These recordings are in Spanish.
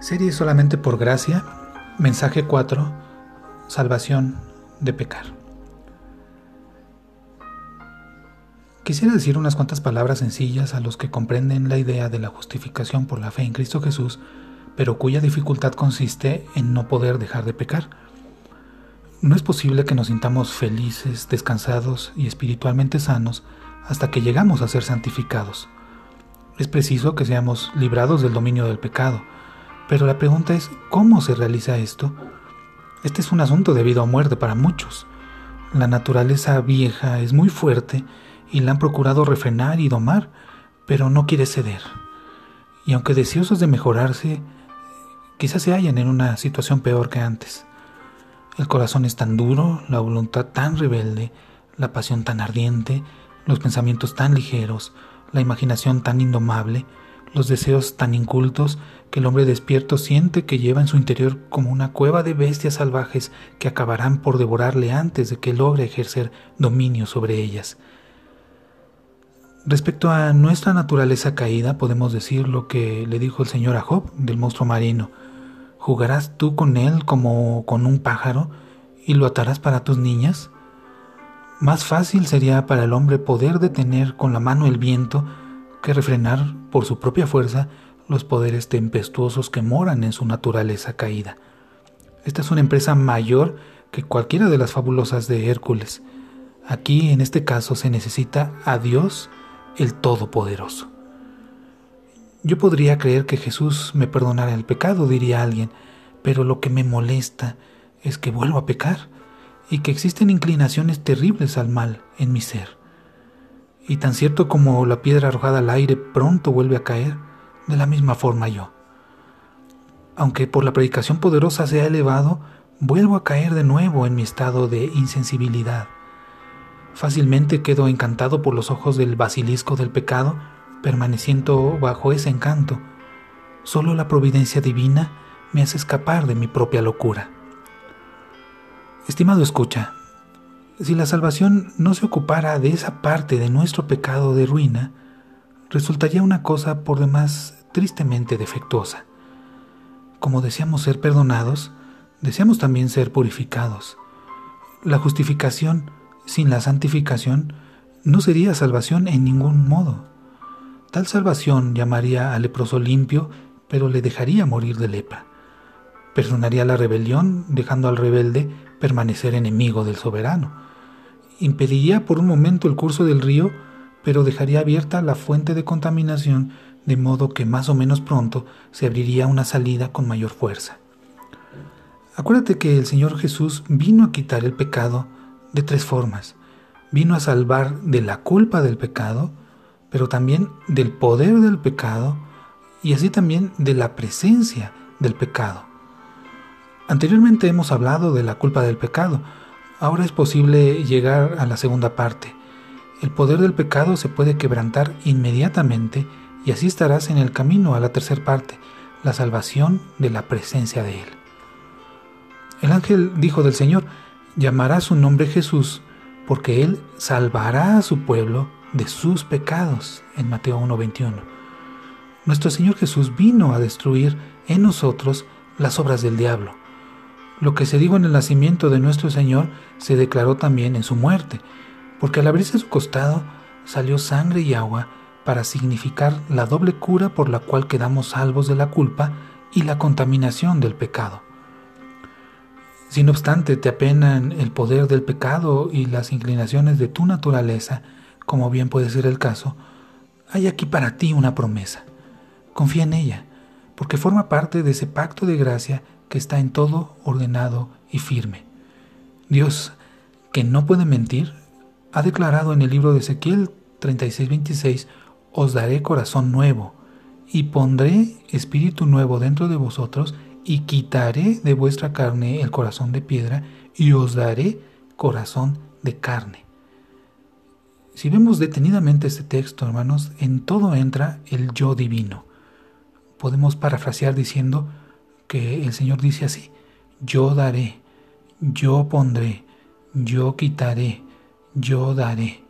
Serie solamente por gracia, mensaje 4, salvación de pecar. Quisiera decir unas cuantas palabras sencillas a los que comprenden la idea de la justificación por la fe en Cristo Jesús, pero cuya dificultad consiste en no poder dejar de pecar. No es posible que nos sintamos felices, descansados y espiritualmente sanos hasta que llegamos a ser santificados. Es preciso que seamos librados del dominio del pecado, pero la pregunta es, ¿cómo se realiza esto? Este es un asunto de vida o muerte para muchos. La naturaleza vieja es muy fuerte y la han procurado refrenar y domar, pero no quiere ceder. Y aunque deseosos de mejorarse, quizás se hallan en una situación peor que antes. El corazón es tan duro, la voluntad tan rebelde, la pasión tan ardiente, los pensamientos tan ligeros, la imaginación tan indomable, los deseos tan incultos que el hombre despierto siente que lleva en su interior como una cueva de bestias salvajes que acabarán por devorarle antes de que logre ejercer dominio sobre ellas. Respecto a nuestra naturaleza caída, podemos decir lo que le dijo el Señor a Job del monstruo marino. ¿Jugarás tú con él como con un pájaro y lo atarás para tus niñas? Más fácil sería para el hombre poder detener con la mano el viento que refrenar por su propia fuerza los poderes tempestuosos que moran en su naturaleza caída. Esta es una empresa mayor que cualquiera de las fabulosas de Hércules. Aquí, en este caso, se necesita a Dios el Todopoderoso. Yo podría creer que Jesús me perdonara el pecado, diría alguien, pero lo que me molesta es que vuelvo a pecar y que existen inclinaciones terribles al mal en mi ser. Y tan cierto como la piedra arrojada al aire pronto vuelve a caer, de la misma forma yo. Aunque por la predicación poderosa sea elevado, vuelvo a caer de nuevo en mi estado de insensibilidad. Fácilmente quedo encantado por los ojos del basilisco del pecado, permaneciendo bajo ese encanto. Solo la providencia divina me hace escapar de mi propia locura. Estimado escucha, si la salvación no se ocupara de esa parte de nuestro pecado de ruina, resultaría una cosa por demás tristemente defectuosa. Como deseamos ser perdonados, deseamos también ser purificados. La justificación sin la santificación no sería salvación en ningún modo. Tal salvación llamaría al leproso limpio, pero le dejaría morir de lepra. Perdonaría la rebelión, dejando al rebelde permanecer enemigo del soberano. Impediría por un momento el curso del río, pero dejaría abierta la fuente de contaminación de modo que más o menos pronto se abriría una salida con mayor fuerza. Acuérdate que el Señor Jesús vino a quitar el pecado de tres formas. Vino a salvar de la culpa del pecado, pero también del poder del pecado y así también de la presencia del pecado. Anteriormente hemos hablado de la culpa del pecado, ahora es posible llegar a la segunda parte. El poder del pecado se puede quebrantar inmediatamente y así estarás en el camino a la tercera parte, la salvación de la presencia de Él. El ángel dijo del Señor, llamará su nombre Jesús, porque Él salvará a su pueblo de sus pecados, en Mateo 1.21. Nuestro Señor Jesús vino a destruir en nosotros las obras del diablo. Lo que se dijo en el nacimiento de nuestro Señor se declaró también en su muerte, porque al abrirse su costado salió sangre y agua, para significar la doble cura por la cual quedamos salvos de la culpa y la contaminación del pecado. Si no obstante te apenan el poder del pecado y las inclinaciones de tu naturaleza, como bien puede ser el caso, hay aquí para ti una promesa. Confía en ella, porque forma parte de ese pacto de gracia que está en todo ordenado y firme. Dios, que no puede mentir, ha declarado en el libro de Ezequiel 36-26 os daré corazón nuevo, y pondré espíritu nuevo dentro de vosotros, y quitaré de vuestra carne el corazón de piedra, y os daré corazón de carne. Si vemos detenidamente este texto, hermanos, en todo entra el yo divino. Podemos parafrasear diciendo que el Señor dice así, yo daré, yo pondré, yo quitaré, yo daré.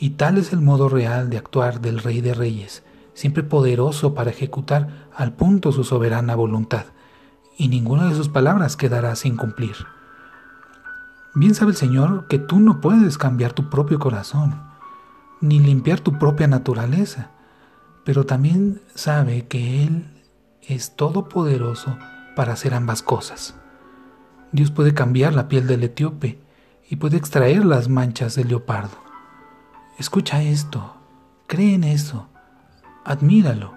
Y tal es el modo real de actuar del Rey de Reyes, siempre poderoso para ejecutar al punto su soberana voluntad, y ninguna de sus palabras quedará sin cumplir. Bien sabe el Señor que tú no puedes cambiar tu propio corazón, ni limpiar tu propia naturaleza, pero también sabe que Él es todopoderoso para hacer ambas cosas. Dios puede cambiar la piel del etíope y puede extraer las manchas del leopardo. Escucha esto, cree en eso, admíralo.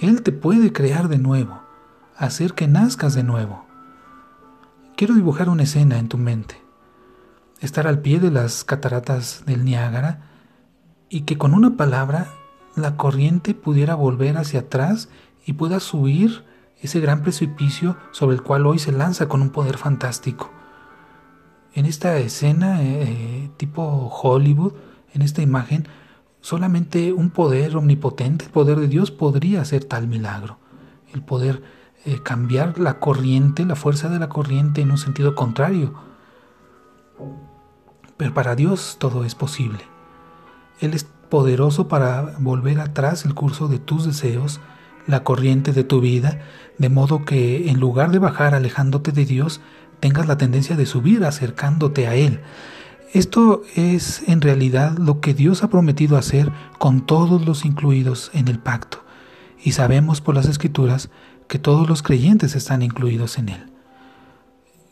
Él te puede crear de nuevo, hacer que nazcas de nuevo. Quiero dibujar una escena en tu mente. Estar al pie de las cataratas del Niágara y que con una palabra la corriente pudiera volver hacia atrás y pueda subir ese gran precipicio sobre el cual hoy se lanza con un poder fantástico. En esta escena eh, tipo Hollywood, en esta imagen, solamente un poder omnipotente, el poder de Dios, podría hacer tal milagro. El poder eh, cambiar la corriente, la fuerza de la corriente en un sentido contrario. Pero para Dios todo es posible. Él es poderoso para volver atrás el curso de tus deseos, la corriente de tu vida, de modo que en lugar de bajar alejándote de Dios, tengas la tendencia de subir acercándote a Él. Esto es en realidad lo que Dios ha prometido hacer con todos los incluidos en el pacto, y sabemos por las escrituras que todos los creyentes están incluidos en Él.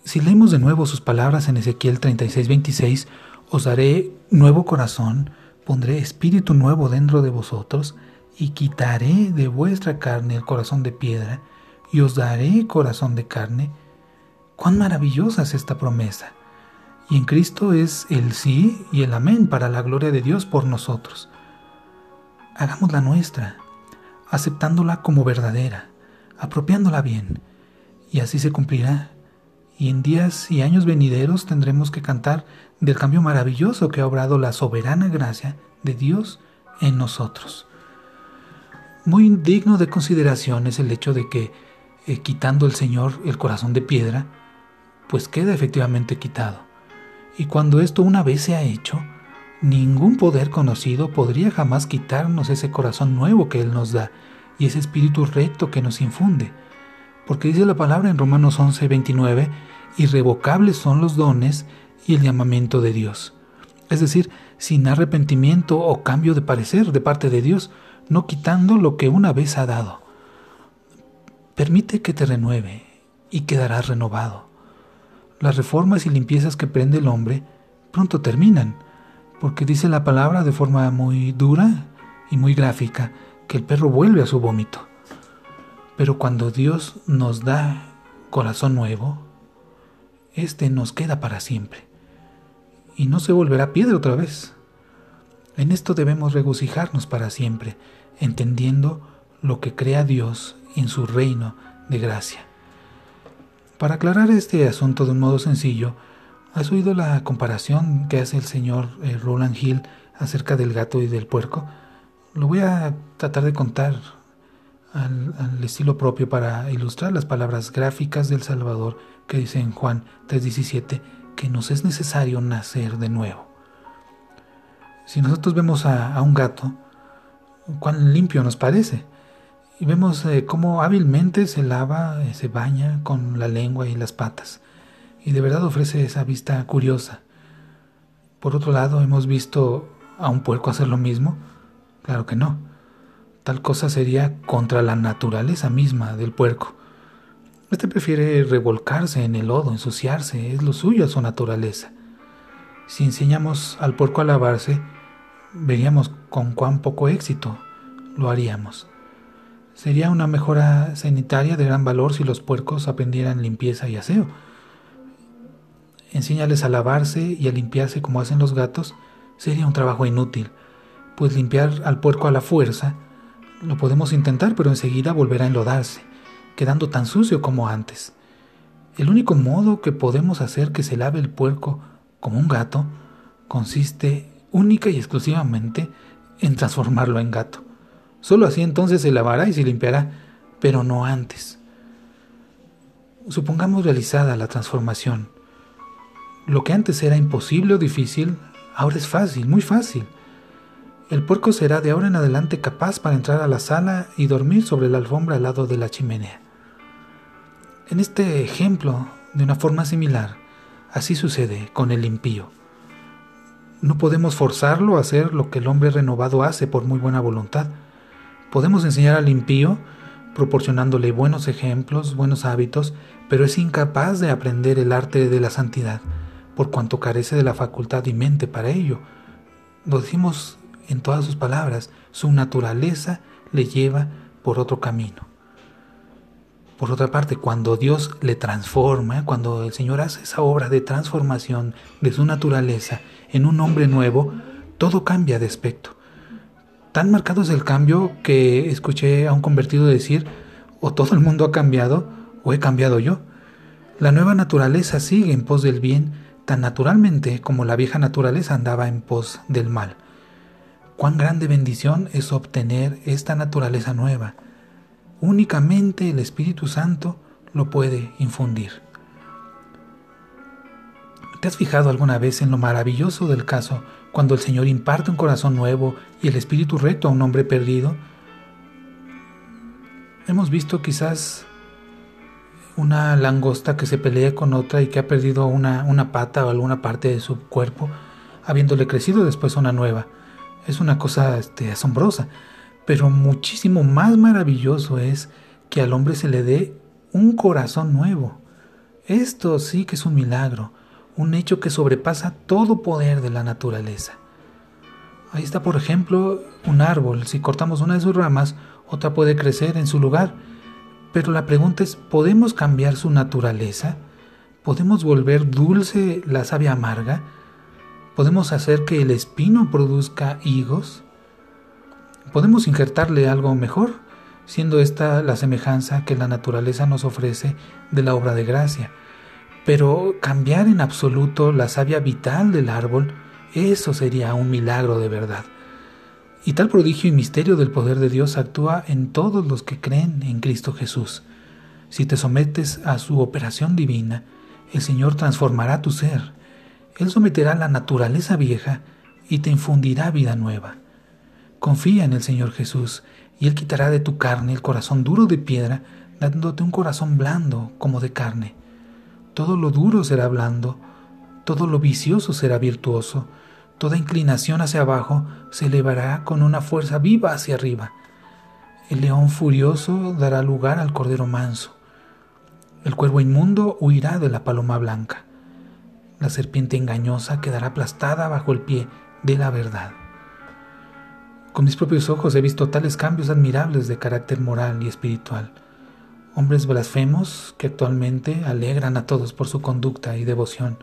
Si leemos de nuevo sus palabras en Ezequiel 36:26, os daré nuevo corazón, pondré espíritu nuevo dentro de vosotros, y quitaré de vuestra carne el corazón de piedra, y os daré corazón de carne. Cuán maravillosa es esta promesa. Y en Cristo es el sí y el amén para la gloria de Dios por nosotros. Hagámosla nuestra, aceptándola como verdadera, apropiándola bien, y así se cumplirá. Y en días y años venideros tendremos que cantar del cambio maravilloso que ha obrado la soberana gracia de Dios en nosotros. Muy digno de consideración es el hecho de que, eh, quitando el Señor el corazón de piedra, pues queda efectivamente quitado. Y cuando esto una vez se ha hecho, ningún poder conocido podría jamás quitarnos ese corazón nuevo que Él nos da y ese espíritu recto que nos infunde. Porque dice la palabra en Romanos 11, 29, irrevocables son los dones y el llamamiento de Dios. Es decir, sin arrepentimiento o cambio de parecer de parte de Dios, no quitando lo que una vez ha dado. Permite que te renueve y quedarás renovado. Las reformas y limpiezas que prende el hombre pronto terminan, porque dice la palabra de forma muy dura y muy gráfica que el perro vuelve a su vómito. Pero cuando Dios nos da corazón nuevo, este nos queda para siempre y no se volverá piedra otra vez. En esto debemos regocijarnos para siempre, entendiendo lo que crea Dios en su reino de gracia. Para aclarar este asunto de un modo sencillo, ¿has oído la comparación que hace el señor eh, Roland Hill acerca del gato y del puerco? Lo voy a tratar de contar al, al, estilo propio para ilustrar las palabras gráficas del Salvador que dice en Juan 3:17 que nos es necesario nacer de nuevo. Si nosotros vemos a, un gato, cuán limpio nos parece. Y vemos eh, cómo hábilmente se lava, eh, se baña con la lengua y las patas. Y de verdad ofrece esa vista curiosa. Por otro lado, hemos visto a un puerco hacer lo mismo. Claro que no. Tal cosa sería contra la naturaleza misma del puerco. Este prefiere revolcarse en el lodo, ensuciarse, es lo suyo a su naturaleza. Si enseñamos al puerco a lavarse, veríamos con cuán poco éxito lo haríamos. Sería una mejora sanitaria de gran valor si los puercos aprendieran limpieza y aseo. Enseñarles a lavarse y a limpiarse como hacen los gatos sería un trabajo inútil, pues limpiar al puerco a la fuerza lo podemos intentar, pero enseguida volverá a enlodarse, quedando tan sucio como antes. El único modo que podemos hacer que se lave el puerco como un gato consiste única y exclusivamente en transformarlo en gato. Solo así entonces se lavará y se limpiará, pero no antes. Supongamos realizada la transformación. Lo que antes era imposible o difícil, ahora es fácil, muy fácil. El puerco será de ahora en adelante capaz para entrar a la sala y dormir sobre la alfombra al lado de la chimenea. En este ejemplo, de una forma similar, así sucede con el impío. No podemos forzarlo a hacer lo que el hombre renovado hace por muy buena voluntad. Podemos enseñar al impío proporcionándole buenos ejemplos, buenos hábitos, pero es incapaz de aprender el arte de la santidad, por cuanto carece de la facultad y mente para ello. Lo decimos en todas sus palabras, su naturaleza le lleva por otro camino. Por otra parte, cuando Dios le transforma, cuando el Señor hace esa obra de transformación de su naturaleza en un hombre nuevo, todo cambia de aspecto. Tan marcado es el cambio que escuché a un convertido decir, o todo el mundo ha cambiado, o he cambiado yo. La nueva naturaleza sigue en pos del bien tan naturalmente como la vieja naturaleza andaba en pos del mal. Cuán grande bendición es obtener esta naturaleza nueva. Únicamente el Espíritu Santo lo puede infundir. ¿Te has fijado alguna vez en lo maravilloso del caso cuando el Señor imparte un corazón nuevo y el espíritu recto a un hombre perdido? Hemos visto quizás una langosta que se pelea con otra y que ha perdido una, una pata o alguna parte de su cuerpo, habiéndole crecido después una nueva es una cosa este, asombrosa, pero muchísimo más maravilloso es que al hombre se le dé un corazón nuevo. Esto sí que es un milagro, un hecho que sobrepasa todo poder de la naturaleza. Ahí está, por ejemplo, un árbol. Si cortamos una de sus ramas, otra puede crecer en su lugar. Pero la pregunta es, ¿podemos cambiar su naturaleza? ¿Podemos volver dulce la savia amarga? ¿Podemos hacer que el espino produzca higos? ¿Podemos injertarle algo mejor, siendo esta la semejanza que la naturaleza nos ofrece de la obra de gracia? Pero cambiar en absoluto la savia vital del árbol, eso sería un milagro de verdad. Y tal prodigio y misterio del poder de Dios actúa en todos los que creen en Cristo Jesús. Si te sometes a su operación divina, el Señor transformará tu ser él someterá la naturaleza vieja y te infundirá vida nueva. Confía en el Señor Jesús y Él quitará de tu carne el corazón duro de piedra, dándote un corazón blando como de carne. Todo lo duro será blando, todo lo vicioso será virtuoso, toda inclinación hacia abajo se elevará con una fuerza viva hacia arriba. El león furioso dará lugar al cordero manso. El cuervo inmundo huirá de la paloma blanca la serpiente engañosa quedará aplastada bajo el pie de la verdad. Con mis propios ojos he visto tales cambios admirables de carácter moral y espiritual. Hombres blasfemos que actualmente alegran a todos por su conducta y devoción.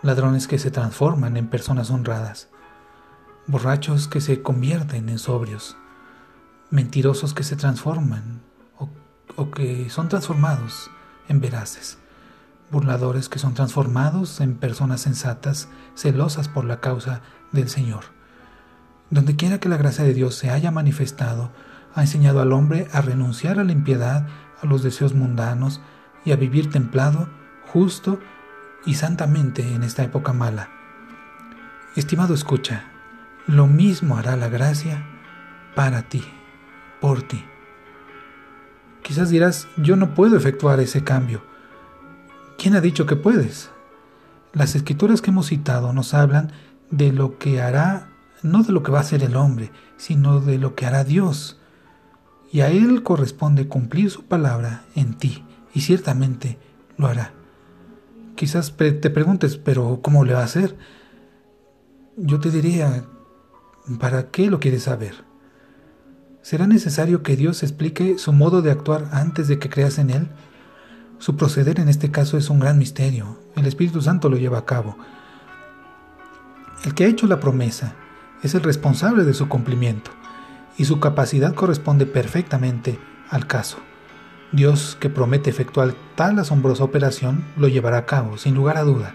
Ladrones que se transforman en personas honradas. Borrachos que se convierten en sobrios. Mentirosos que se transforman o, o que son transformados en veraces burladores que son transformados en personas sensatas, celosas por la causa del Señor. Donde quiera que la gracia de Dios se haya manifestado, ha enseñado al hombre a renunciar a la impiedad, a los deseos mundanos y a vivir templado, justo y santamente en esta época mala. Estimado escucha, lo mismo hará la gracia para ti, por ti. Quizás dirás, yo no puedo efectuar ese cambio, ¿Quién ha dicho que puedes? Las escrituras que hemos citado nos hablan de lo que hará, no de lo que va a hacer el hombre, sino de lo que hará Dios. Y a Él corresponde cumplir su palabra en ti, y ciertamente lo hará. Quizás te preguntes, pero ¿cómo le va a hacer? Yo te diría, ¿para qué lo quieres saber? ¿Será necesario que Dios explique su modo de actuar antes de que creas en Él? Su proceder en este caso es un gran misterio. El Espíritu Santo lo lleva a cabo. El que ha hecho la promesa es el responsable de su cumplimiento y su capacidad corresponde perfectamente al caso. Dios que promete efectuar tal asombrosa operación lo llevará a cabo, sin lugar a duda,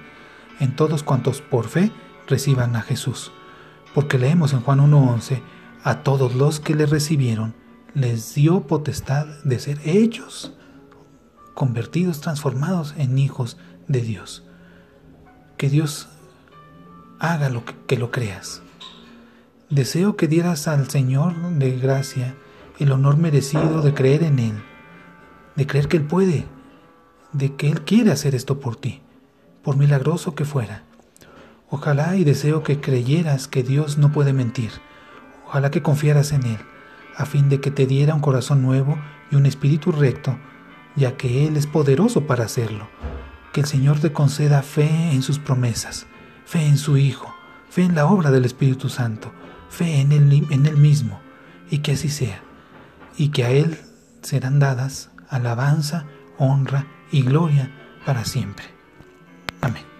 en todos cuantos por fe reciban a Jesús. Porque leemos en Juan 1.11, a todos los que le recibieron, les dio potestad de ser hechos convertidos, transformados en hijos de Dios. Que Dios haga lo que, que lo creas. Deseo que dieras al Señor de gracia el honor merecido de creer en Él, de creer que Él puede, de que Él quiere hacer esto por ti, por milagroso que fuera. Ojalá y deseo que creyeras que Dios no puede mentir. Ojalá que confiaras en Él, a fin de que te diera un corazón nuevo y un espíritu recto, ya que Él es poderoso para hacerlo. Que el Señor te conceda fe en sus promesas, fe en su Hijo, fe en la obra del Espíritu Santo, fe en Él, mismo, y que así sea, y que a Él serán dadas alabanza, honra y gloria para siempre. Amén.